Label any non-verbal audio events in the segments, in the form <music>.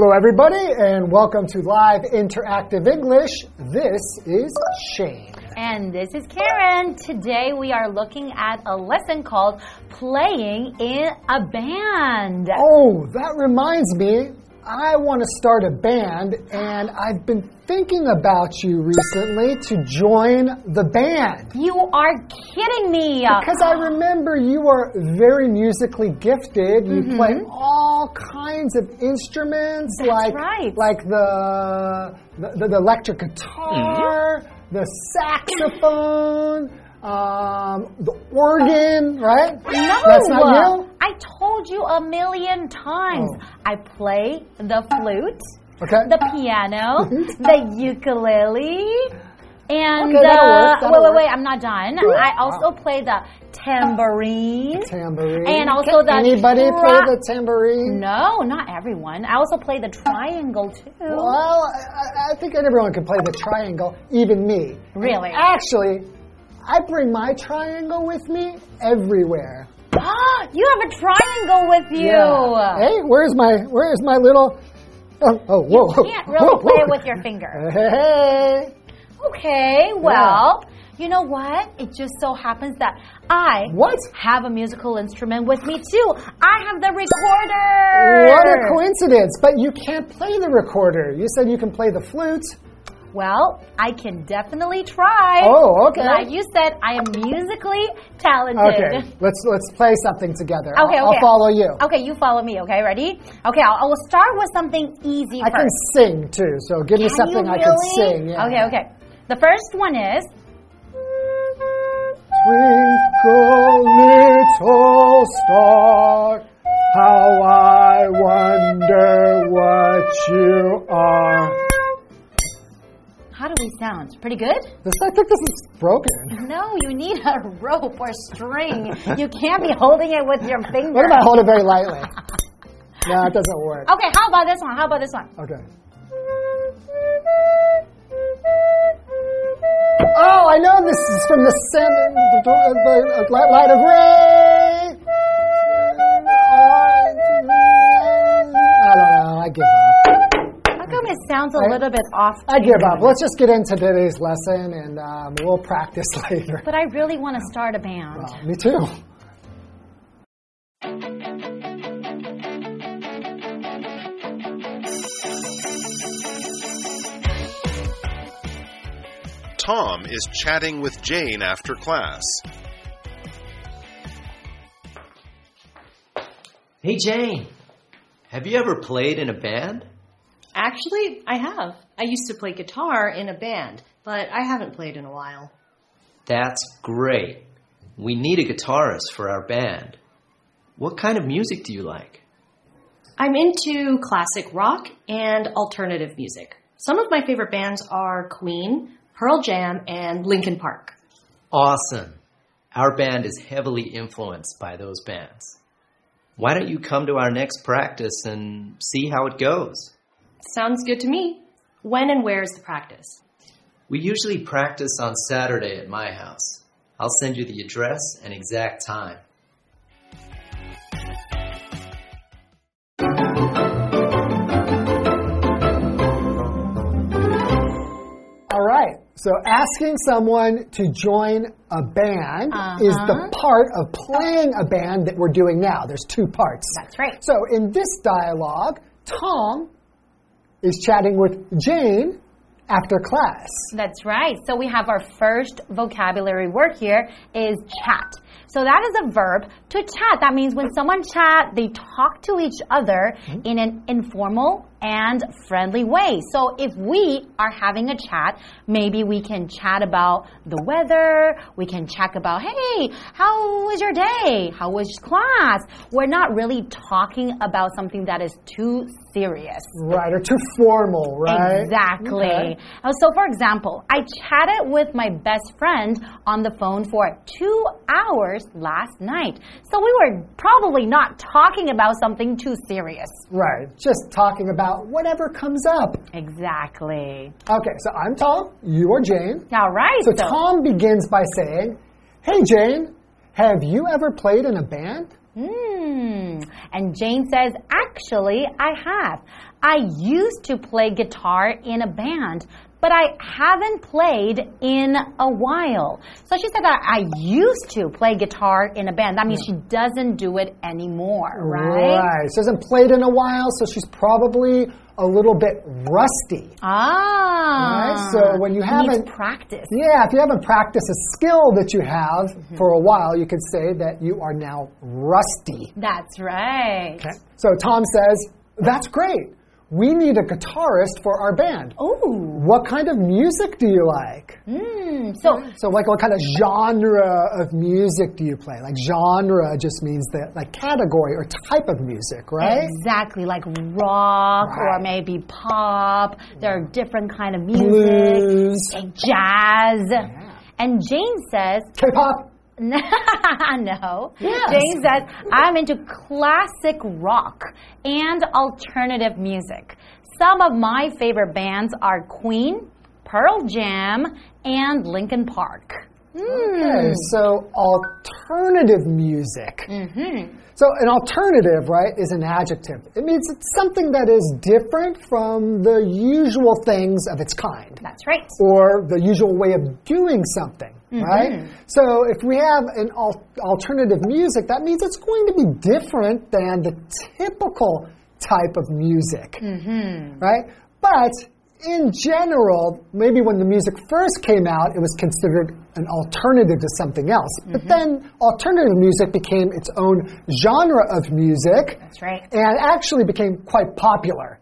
Hello, everybody, and welcome to Live Interactive English. This is Shane. And this is Karen. Today we are looking at a lesson called Playing in a Band. Oh, that reminds me. I want to start a band, and I've been thinking about you recently to join the band. You are kidding me. Because I remember you are very musically gifted. You Mm-hmm. play all kinds of instruments, That's like right. like the the, the electric guitar, Mm-hmm. the saxophone, um, the organ, right? No, that's not you. I told you a million times. Oh. I play the flute, Okay. the piano, <laughs> the ukulele, and Okay, uh, wait, wait, wait! I'm not done. Oh, I also wow. play the tambourine. tambourine. And also Can the anybody play the tambourine? No, not everyone. I also play the triangle too. Well, I, I think everyone can play the triangle, even me. Really? Actually, I bring my triangle with me everywhere. Ah, you have a triangle with you. Yeah. Hey, where's my where's my little? Oh, oh whoa! You can't really whoa, play whoa. it with your finger. <laughs> Hey. Okay, well, you know what? It just so happens that I What? have a musical instrument with me too. I have the recorder. What a coincidence! But you can't play the recorder. You said you can play the flute. Well, I can definitely try. Oh, okay. Like you said, I am musically talented. Okay, let's let's play something together. Okay, I'll, okay. I'll follow you. Okay, you follow me, okay? Ready? Okay, I'll, I will start with something easy I first. can sing too, so give me something you I can sing. Yeah. Okay, okay. The first one is Twinkle, little star, how I wonder what you are. How do we sound? Pretty good? This, I think this is broken. No, you need a rope or string. you can't be holding it with your finger. What if I hold it very lightly? no, it doesn't work. Okay, how about this one? How about this one? Okay. Oh, I know this is from the sun, the, the, uh, the light of ray. I don't know. I give up. How come it sounds a I- little bit off? I give up. Let's just get into today's lesson, and um, we'll practice <laughs> later. But I really want to start a band. Uh, me too. Tom is chatting with Jane after class. Hey Jane, have you ever played in a band? Actually, I have. I used to play guitar in a band, but I haven't played in a while. That's great. We need a guitarist for our band. What kind of music do you like? I'm into classic rock and alternative music. Some of my favorite bands are Queen, Pearl Jam, and Linkin Park. Awesome. Our band is heavily influenced by those bands. Why don't you come to our next practice and see how it goes? Sounds good to me. When and where is the practice? We usually practice on Saturday at my house. I'll send you the address and exact time. All right. So asking someone to join a band is the Uh-huh. part of playing a band that we're doing now. There's two parts. That's right. So in this dialogue, Tom is chatting with Jane after class. That's right. So we have our first vocabulary word here is chat. So that is a verb to chat. That means when someone chat, they talk to each other mm-hmm. in an informal and friendly way. So if we are having a chat, maybe we can chat about the weather, we can chat about, hey, how was your day? How was class? We're not really talking about something that is too serious. Right, or too formal, right? Exactly. Okay. Uh, So, for example, I chatted with my best friend on the phone for two hours last night. So, we were probably not talking about something too serious. Right, just talking about whatever comes up. Exactly. Okay, so I'm Tom, you are Jane. All right. So Tom begins by saying, Hey Jane, Have you ever played in a band? Hmm. And Jane says, actually, I have. I used to play guitar in a band, but I haven't played in a while. So she said that I used to play guitar in a band. That means she doesn't do it anymore, right? Right. She hasn't played in a while, so she's probably a little bit rusty. Ah. Right, so when you haven't- practice. Yeah, if you haven't practiced a skill that you have Mm-hmm. for a while, you could say that you are now rusty. That's right. Okay. So Tom says, That's great. We need a guitarist for our band. Oh. What kind of music do you like? Hmm. So So, like, what kind of genre of music do you play? Like, genre just means the like category or type of music, right? Exactly, like rock or maybe pop. There are different kind of music, Blues, like jazz. And Jane says, K-pop. <laughs> no. Yes. Jane says, I'm into classic rock and alternative music. Some of my favorite bands are Queen, Pearl Jam, and Linkin Park. Okay, so alternative music. Mm-hmm. So an alternative, right, is an adjective. It means it's something that is different from the usual things of its kind. That's right. Or the usual way of doing something, Mm-hmm. right? So if we have an al alternative music, that means it's going to be different than the typical type of music, mm-hmm. right? But in general, maybe when the music first came out, it was considered an alternative to something else. But mm-hmm. then alternative music became its own genre of music That's right. and actually became quite popular.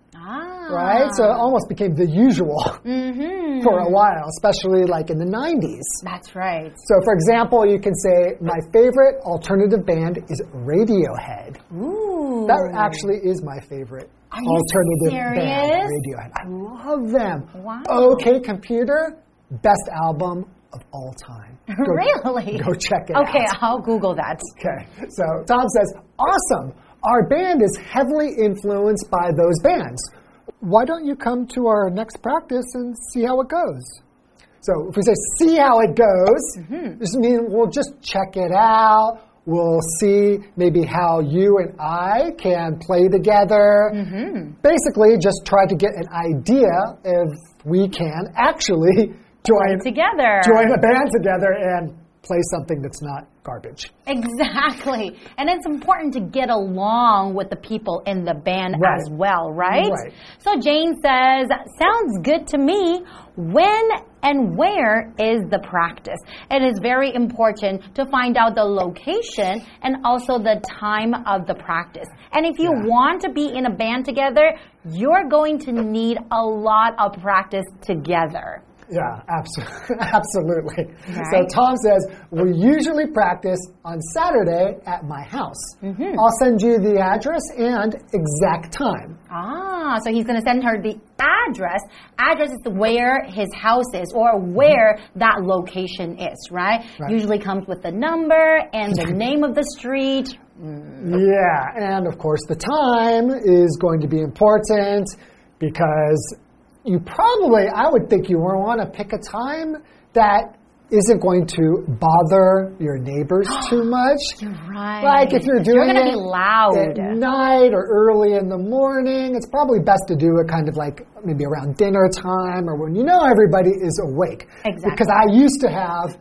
Right? So it almost became the usual <laughs> Mm-hmm. for a while, especially like in the 90s. That's right. So, for example, you can say, My favorite alternative band is Radiohead. Ooh. That actually is my favorite alternative band. Radiohead. I love them. Wow. OK Computer, best album of all time. <laughs> Go- really? Go check it out. okay, out. I'll Google that. Okay, so Tom says, Awesome. Our band is heavily influenced by those bands. Why don't you come to our next practice and see how it goes? So if we say see how it goes, mm-hmm. this means we'll just check it out. We'll see maybe how you and I can play together. Mm-hmm. Basically, just try to get an idea if we can actually <laughs> join Together. join a band together and play something that's not garbage. Exactly. And it's important to get along with the people in the band Right. as well, right? Right. So Jane says, sounds good to me. When and where is the practice? And It is very important to find out the location and also the time of the practice. And if you Yeah. want to be in a band together, you're going to need a lot of practice together. Yeah, <laughs> absolutely. absolutely. So Tom says, we usually practice on Saturday at my house. Mm-hmm. I'll send you the address and exact time. Ah, so he's going to send her the address. Address is where his house is or where that location is, right? Right. Usually comes with the number and the <laughs> name of the street. Yeah, and of course, the time is going to be important because you probably, I would think you want to pick a time that isn't going to bother your neighbors <gasps> too much. You're Right. Like if you're doing You're it loud. at night or early in the morning, it's probably best to do it kind of like maybe around dinner time or when you know everybody is awake. Exactly. Because I used to have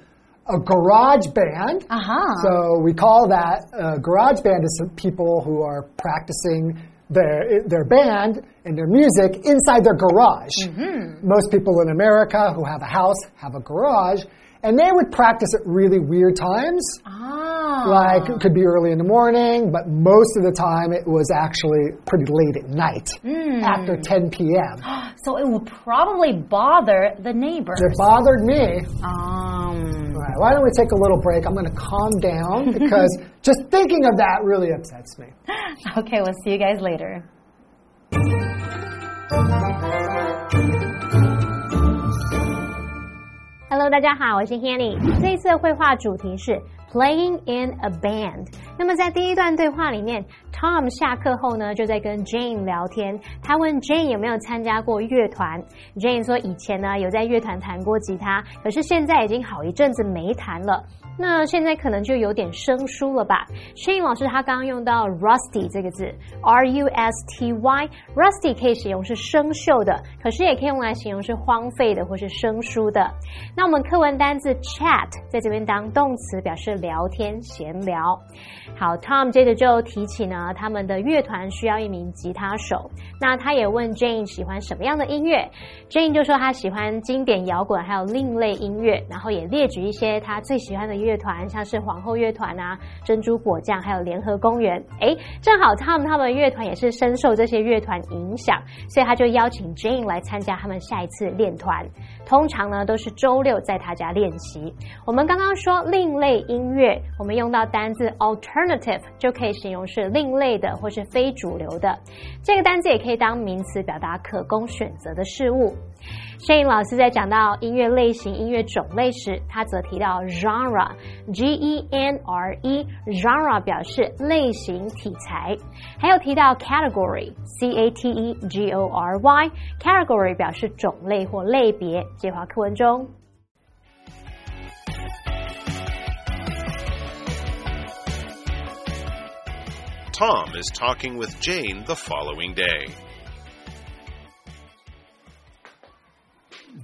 a garage band. Uh-huh. So we call that uh, garage band is some people who are practicing their their band and their music inside their garage. Mm-hmm. Most people in America who have a house have a garage, and they would practice at really weird times. Ah. Like it could be early in the morning, but most of the time it was actually pretty late at night, Hmm. after 10 p.m. <gasps> So it would probably bother the neighbors. It bothered me. Um, All right, why don't we take a little break? I'm going to calm down <laughs> because just thinking of that really upsets me. <laughs> okay, we'll see you guys later. 大家好，我是 Hanny。这次的绘画主题是 Playing in a Band。那么在第一段对话里面，Tom 下课后呢就在跟 Jane 聊天，他问 Jane 有没有参加过乐团。Jane 说以前呢有在乐团弹过吉他，可是现在已经好一阵子没弹了。那现在可能就有点生疏了吧？Shane 老师他刚刚用到 rusty 这个字，R U S T Y，rusty 可以形容是生锈的，可是也可以用来形容是荒废的或是生疏的。那我们课文单字 chat 在这边当动词，表示聊天闲聊。好，Tom 接着就提起呢，他们的乐团需要一名吉他手。那他也问 Jane 喜欢什么样的音乐，Jane 就说他喜欢经典摇滚，还有另类音乐，然后也列举一些他最喜欢的乐团，像是皇后乐团啊、珍珠果酱，还有联合公园。诶，正好 Tom 他们乐团也是深受这些乐团影响，所以他就邀请 Jane 来参加他们下一次练团。通常呢都是周六在他家练习。我们刚刚说另类音乐，我们用到单字 alternative 就可以形容是另类的或是非主流的。这个单字也可以当名词表达可供选择的事物。摄影老师在讲到音乐类型、音乐种类时，他则提到 genre，G E N R E，genre 表示类型、题材。还有提到 category，C A T E G O R Y，category 表示种类或类别。介华课文中。Tom is talking with Jane the following day.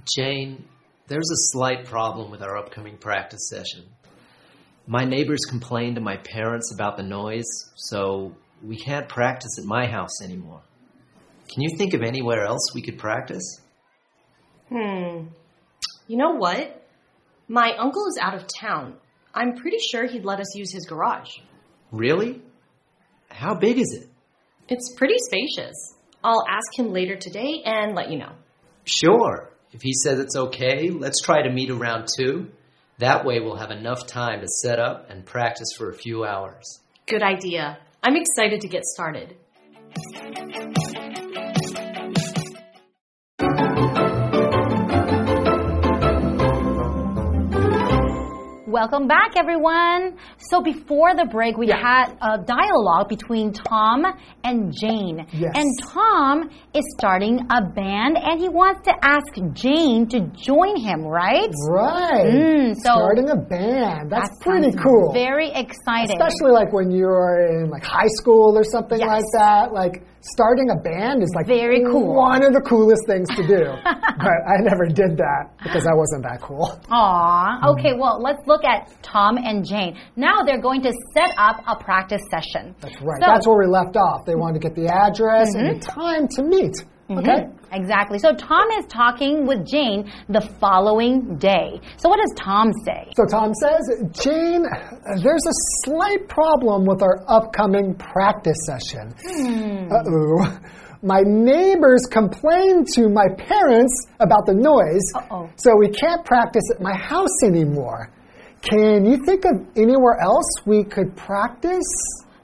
Jane, there's a slight problem with our upcoming practice session. My neighbors complained to my parents about the noise, so we can't practice at my house anymore. Can you think of anywhere else we could practice? Hmm. You know what? My uncle is out of town. I'm pretty sure he'd let us use his garage. Really? How big is it? It's pretty spacious. I'll ask him later today and let you know. Sure. If he says it's okay, let's try to meet around 2. That way we'll have enough time to set up and practice for a few hours. Good idea. I'm excited to get started. Welcome back, everyone. So before the break, we Yeah. had a dialogue between Tom and Jane. Yes. And Tom is starting a band, and he wants to ask Jane to join him, right? Right. Mm, so- Starting a band. That's That pretty cool. Very exciting. Especially like when you're in like high school or something Yes. like that. Like starting a band is like Very cool. One of the coolest things to do. <laughs> but I never did that because I wasn't that cool. Aw. Okay, well, let's look at Tom and Jane. Now they're going to set up a practice session. That's right. So- That's where we left off. They wanted to get the address and the time to meet. Okay. Exactly. So Tom is talking with Jane the following day. So what does Tom say? So Tom says, Jane, there's a slight problem with our upcoming practice session. Uh oh. My neighbors complained to my parents about the noise, Uh-oh. so we can't practice at my house anymore. Can you think of anywhere else we could practice?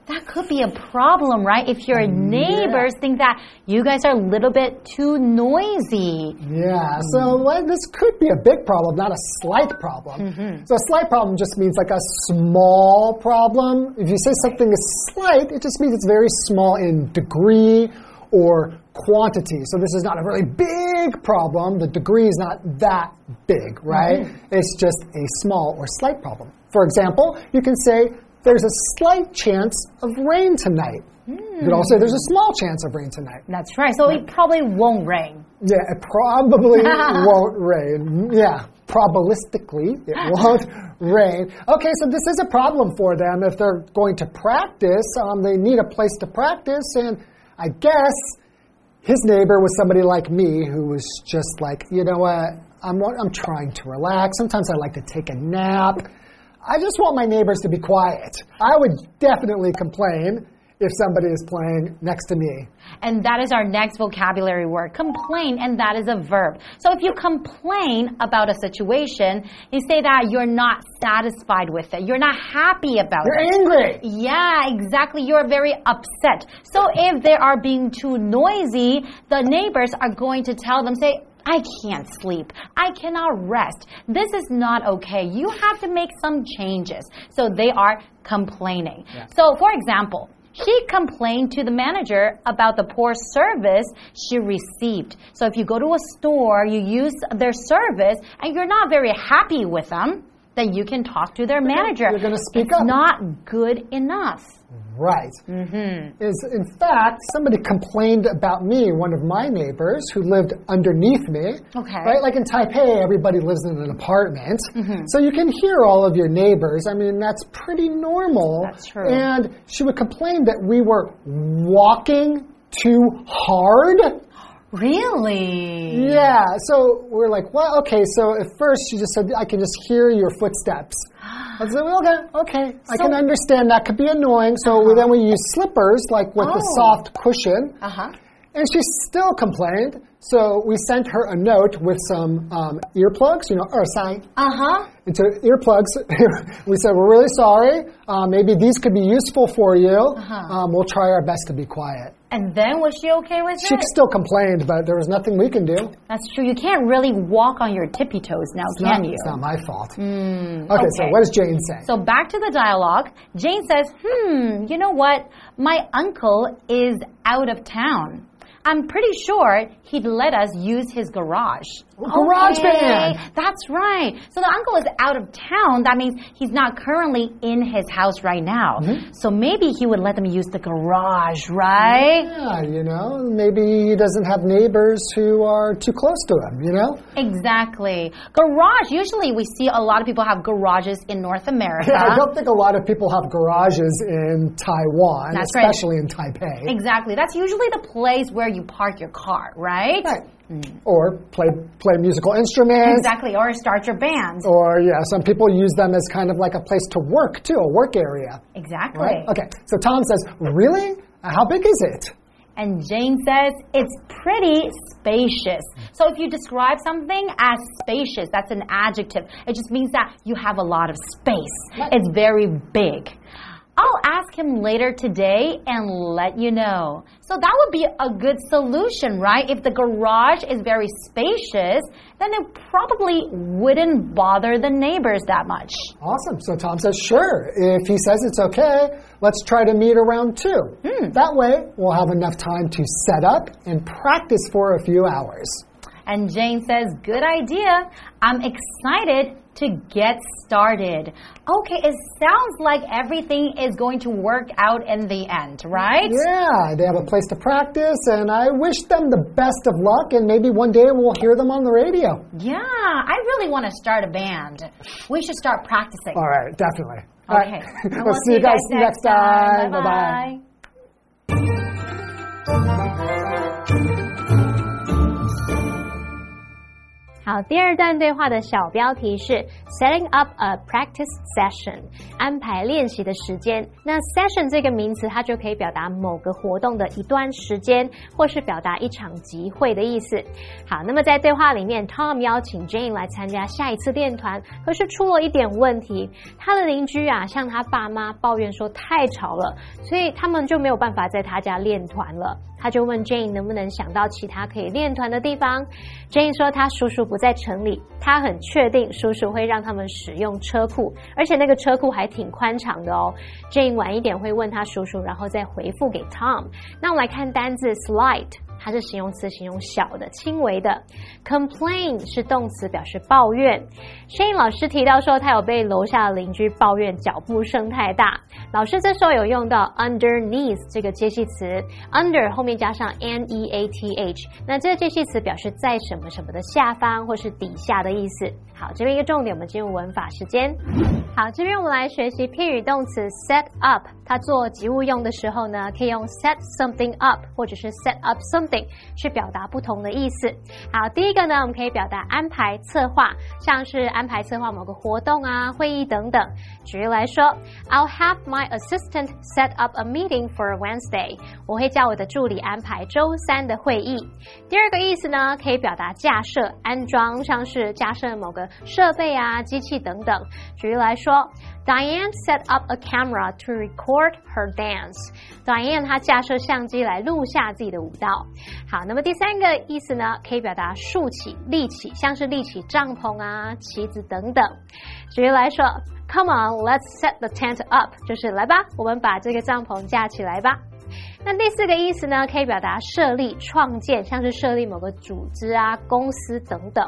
That could be a problem, right? If your neighbors think that you guys are a little bit too noisy. Yeah, so hmm. well, this could be a big problem, not a slight problem. Mm-hmm. So a slight problem just means like a small problem. If you say something is slight, it just means it's very small in degree or quantity. So this is not a really big problem. The degree is not that big, right? It's just a small or slight problem. For example, you can say, there's a slight chance of rain tonight. You could also say there's a small chance of rain tonight. That's right. So it probably won't rain. Yeah, it probably <laughs> won't rain. Yeah, probabilistically, it <laughs> won't rain. Okay, so this is a problem for them. If they're going to practice, um, they need a place to practice, and I guess his neighbor was somebody like me who was just like, you know what, I'm, I'm trying to relax. Sometimes I like to take a nap. I just want my neighbors to be quiet. I would definitely complain if somebody is playing next to me. And that is our next vocabulary word, complain, and that is a verb. So if you complain about a situation, you say that you're not satisfied with it. You're not happy about it. You're angry. Yeah, exactly. You're very upset. So if they are being too noisy, the neighbors are going to tell them, say, I can't sleep. I cannot rest. This is not okay. You have to make some changes. So they are complaining. So, for example, she complained to the manager about the poor service she received. So if you go to a store, you use their service, and you're not very happy with them, then you can talk to their manager. you're gonna speak it's up. not good enough. Right. Mm-hmm. Is in fact somebody complained about me, one of my neighbors who lived underneath me. Okay. Right, like in Taipei, everybody lives in an apartment, Mm-hmm. so you can hear all of your neighbors. I mean, that's pretty normal. That's true. And she would complain that we were walking too hard. Really? Yeah, so we're like, well, okay. So at first she just said, I can just hear your footsteps. I said, well, okay, okay, I can understand that could be annoying. So we, then we use slippers, like with the Oh. soft cushion, Uh huh. and she still complained. So we sent her a note with some um, earplugs, you know, or sign Uh huh. into earplugs. <laughs> we said, we're really sorry. Uh, maybe these could be useful for you. Uh-huh. Um, we'll try our best to be quiet. And then was she okay with She it? She still complained, but there was nothing we can do. That's true. You can't really walk on your tippy toes now, It's can not, you? It's not my fault. Mm, okay, so what does Jane say? So back to the dialogue. Jane says, Hmm, you know what? My uncle is out of town. I'm pretty sure he'd let us use his garage. Garage Okay, band. That's right. So the uncle is out of town. That means he's not currently in his house right now. Mm-hmm. So maybe he would let them use the garage, right? Yeah, you know, maybe he doesn't have neighbors who are too close to him, you know? Exactly. Garage, usually we see a lot of people have garages in North America. Yeah, I don't think a lot of people have garages in Taiwan, That's right. especially in Taipei. Exactly. That's usually the place where you park your car, right? Right. Or play play musical instruments. Exactly. Or start your band. Or yeah, some people use them as kind of like a place to work too, a work area. Exactly. Right? Okay. So Tom says, "Really? How big is it?" And Jane says it's pretty spacious. So if you describe something as spacious, that's an adjective. It just means that you have a lot of space. It's very big. I'll ask him later today and let you know. So that would be a good solution, right? If the garage is very spacious, then it probably wouldn't bother the neighbors that much. Awesome. So Tom says, "Sure. If he says it's okay, let's try to meet around two. Hmm. That way, we'll have enough time to set up and practice for a few hours." And Jane says, Good idea. I'm excited to get started. Okay, it sounds like everything is going to work out in the end, right? Yeah, they have a place to practice, and I wish them the best of luck, and maybe one day we'll hear them on the radio. Yeah, I really want to start a band. We should start practicing. All right, definitely. All Okay. <laughs> right. We'll, see you guys next time. Bye Bye bye. bye. 好，第二段对话的小标题是 setting up a practice session，安排练习的时间。那 session 这个名词，它就可以表达某个活动的一段时间，或是表达一场集会的意思。好，那么在对话里面，Tom 邀请 Jane 来参加下一次练团，可是出了一点问题，他的邻居啊向他爸妈抱怨说太吵了，所以他们就没有办法在他家练团了。他就问 Jane 能不能想到其他可以练团的地方。Jane 说他叔叔不在城里，他很确定叔叔会让他们使用车库，而且那个车库还挺宽敞的哦。Jane 晚一点会问他叔叔，然后再回复给 Tom。那我们来看单字 slight。它是形容词，形容小的、轻微的。Complain 是动词，表示抱怨。Shane 老师提到说，他有被楼下的邻居抱怨脚步声太大。老师这时候有用到 underneath 这个介系词，under 后面加上 n e a t h，那这个介系词表示在什么什么的下方或是底下的意思。好，这边一个重点，我们进入文法时间。好，这边我们来学习片语动词 set up，它做及物用的时候呢，可以用 set something up 或者是 set up something 去表达不同的意思。好，第一个呢，我们可以表达安排、策划，像是安排策划某个活动啊、会议等等。举例来说，I'll have my assistant set up a meeting for Wednesday。我会叫我的助理安排周三的会议。第二个意思呢，可以表达架设、安装，像是架设某个设备啊、机器等等。举例来说，Diane set up a camera to record her dance。Diane 她架设相机来录下自己的舞蹈。好，那么第三个意思呢，可以表达竖起、立起，像是立起帐篷啊、旗子等等。举例来说，Come on, let's set the tent up，就是来吧，我们把这个帐篷架起来吧。那第四个意思呢，可以表达设立、创建，像是设立某个组织啊、公司等等。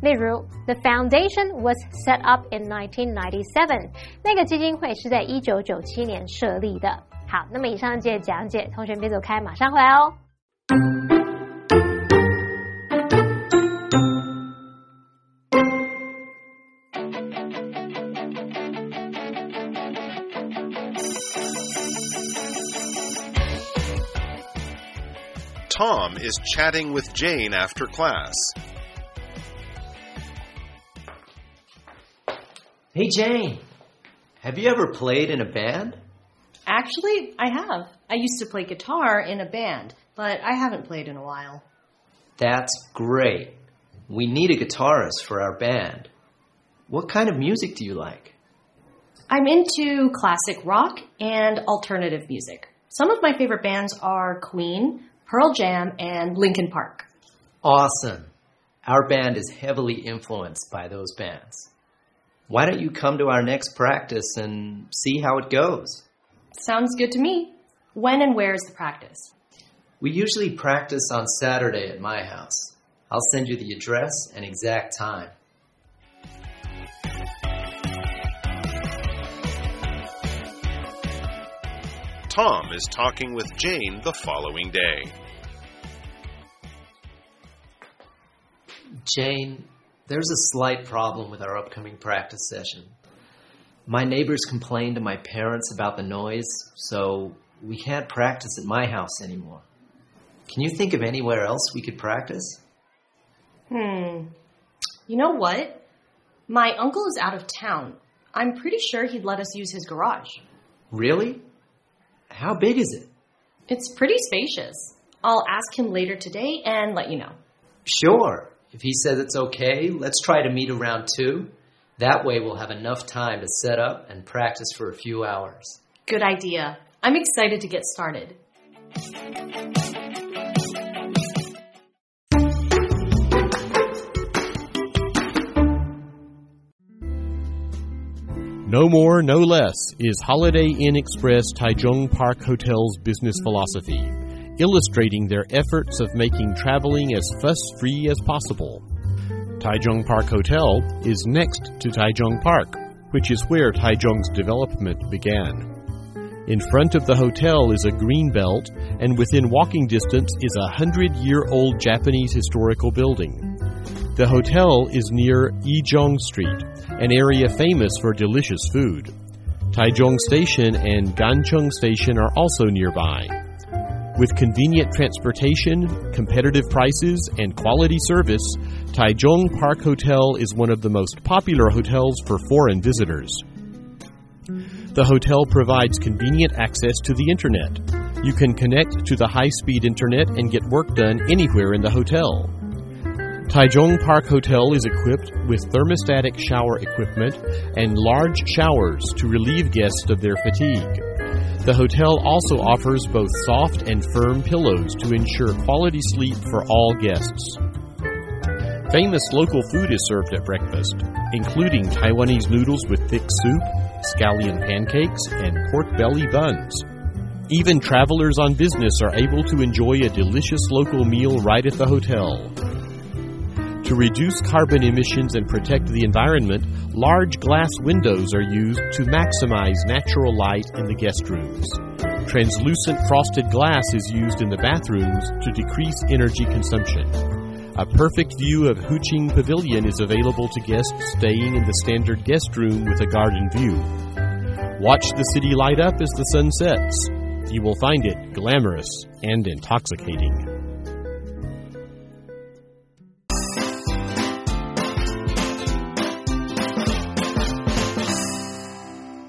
例如，The foundation was set up in 1997。那个基金会是在一九九七年设立的。好，那么以上节讲解，同学别走开，马上回来哦。Tom is chatting with Jane after class. Hey, Jane. Have you ever played in a band? Actually, I have. I used to play guitar in a band, but I haven't played in a while. That's great. We need a guitarist for our band. What kind of music do you like? I'm into classic rock and alternative music. Some of my favorite bands are Queen, Pearl Jam, and Linkin Park. Awesome. Our band is heavily influenced by those bands. Why don't you come to our next practice and see how it goes? Sounds good to me. When and where is the practice? We usually practice on Saturday at my house. I'll send you the address and exact time. Tom is talking with Jane the following day. Jane, there's a slight problem with our upcoming practice session. My neighbors complained to my parents about the noise, so we can't practice at my house anymore. Can you think of anywhere else we could practice? Hmm. You know what? My uncle is out of town. I'm pretty sure he'd let us use his garage. Really? How big is it? It's pretty spacious. I'll ask him later today and let you know. Sure. If he says it's okay, let's try to meet around 2. That way we'll have enough time to set up and practice for a few hours. Good idea. I'm excited to get started. No more, no less is Holiday Inn Express Taichung Park Hotel's business philosophy, illustrating their efforts of making traveling as fuss free as possible. Taichung Park Hotel is next to Taichung Park, which is where Taichung's development began. In front of the hotel is a green belt, and within walking distance is a hundred year old Japanese historical building. The hotel is near Yizhong Street, an area famous for delicious food. Taichung Station and Gancheng Station are also nearby. With convenient transportation, competitive prices, and quality service, Taichung Park Hotel is one of the most popular hotels for foreign visitors. The hotel provides convenient access to the internet. You can connect to the high speed internet and get work done anywhere in the hotel. Taichung Park Hotel is equipped with thermostatic shower equipment and large showers to relieve guests of their fatigue. The hotel also offers both soft and firm pillows to ensure quality sleep for all guests. Famous local food is served at breakfast, including Taiwanese noodles with thick soup, scallion pancakes, and pork belly buns. Even travelers on business are able to enjoy a delicious local meal right at the hotel. To reduce carbon emissions and protect the environment, large glass windows are used to maximize natural light in the guest rooms. Translucent frosted glass is used in the bathrooms to decrease energy consumption. A perfect view of Huxin Pavilion is available to guests staying in the standard guest room with a garden view. Watch the city light up as the sun sets. You will find it glamorous and intoxicating.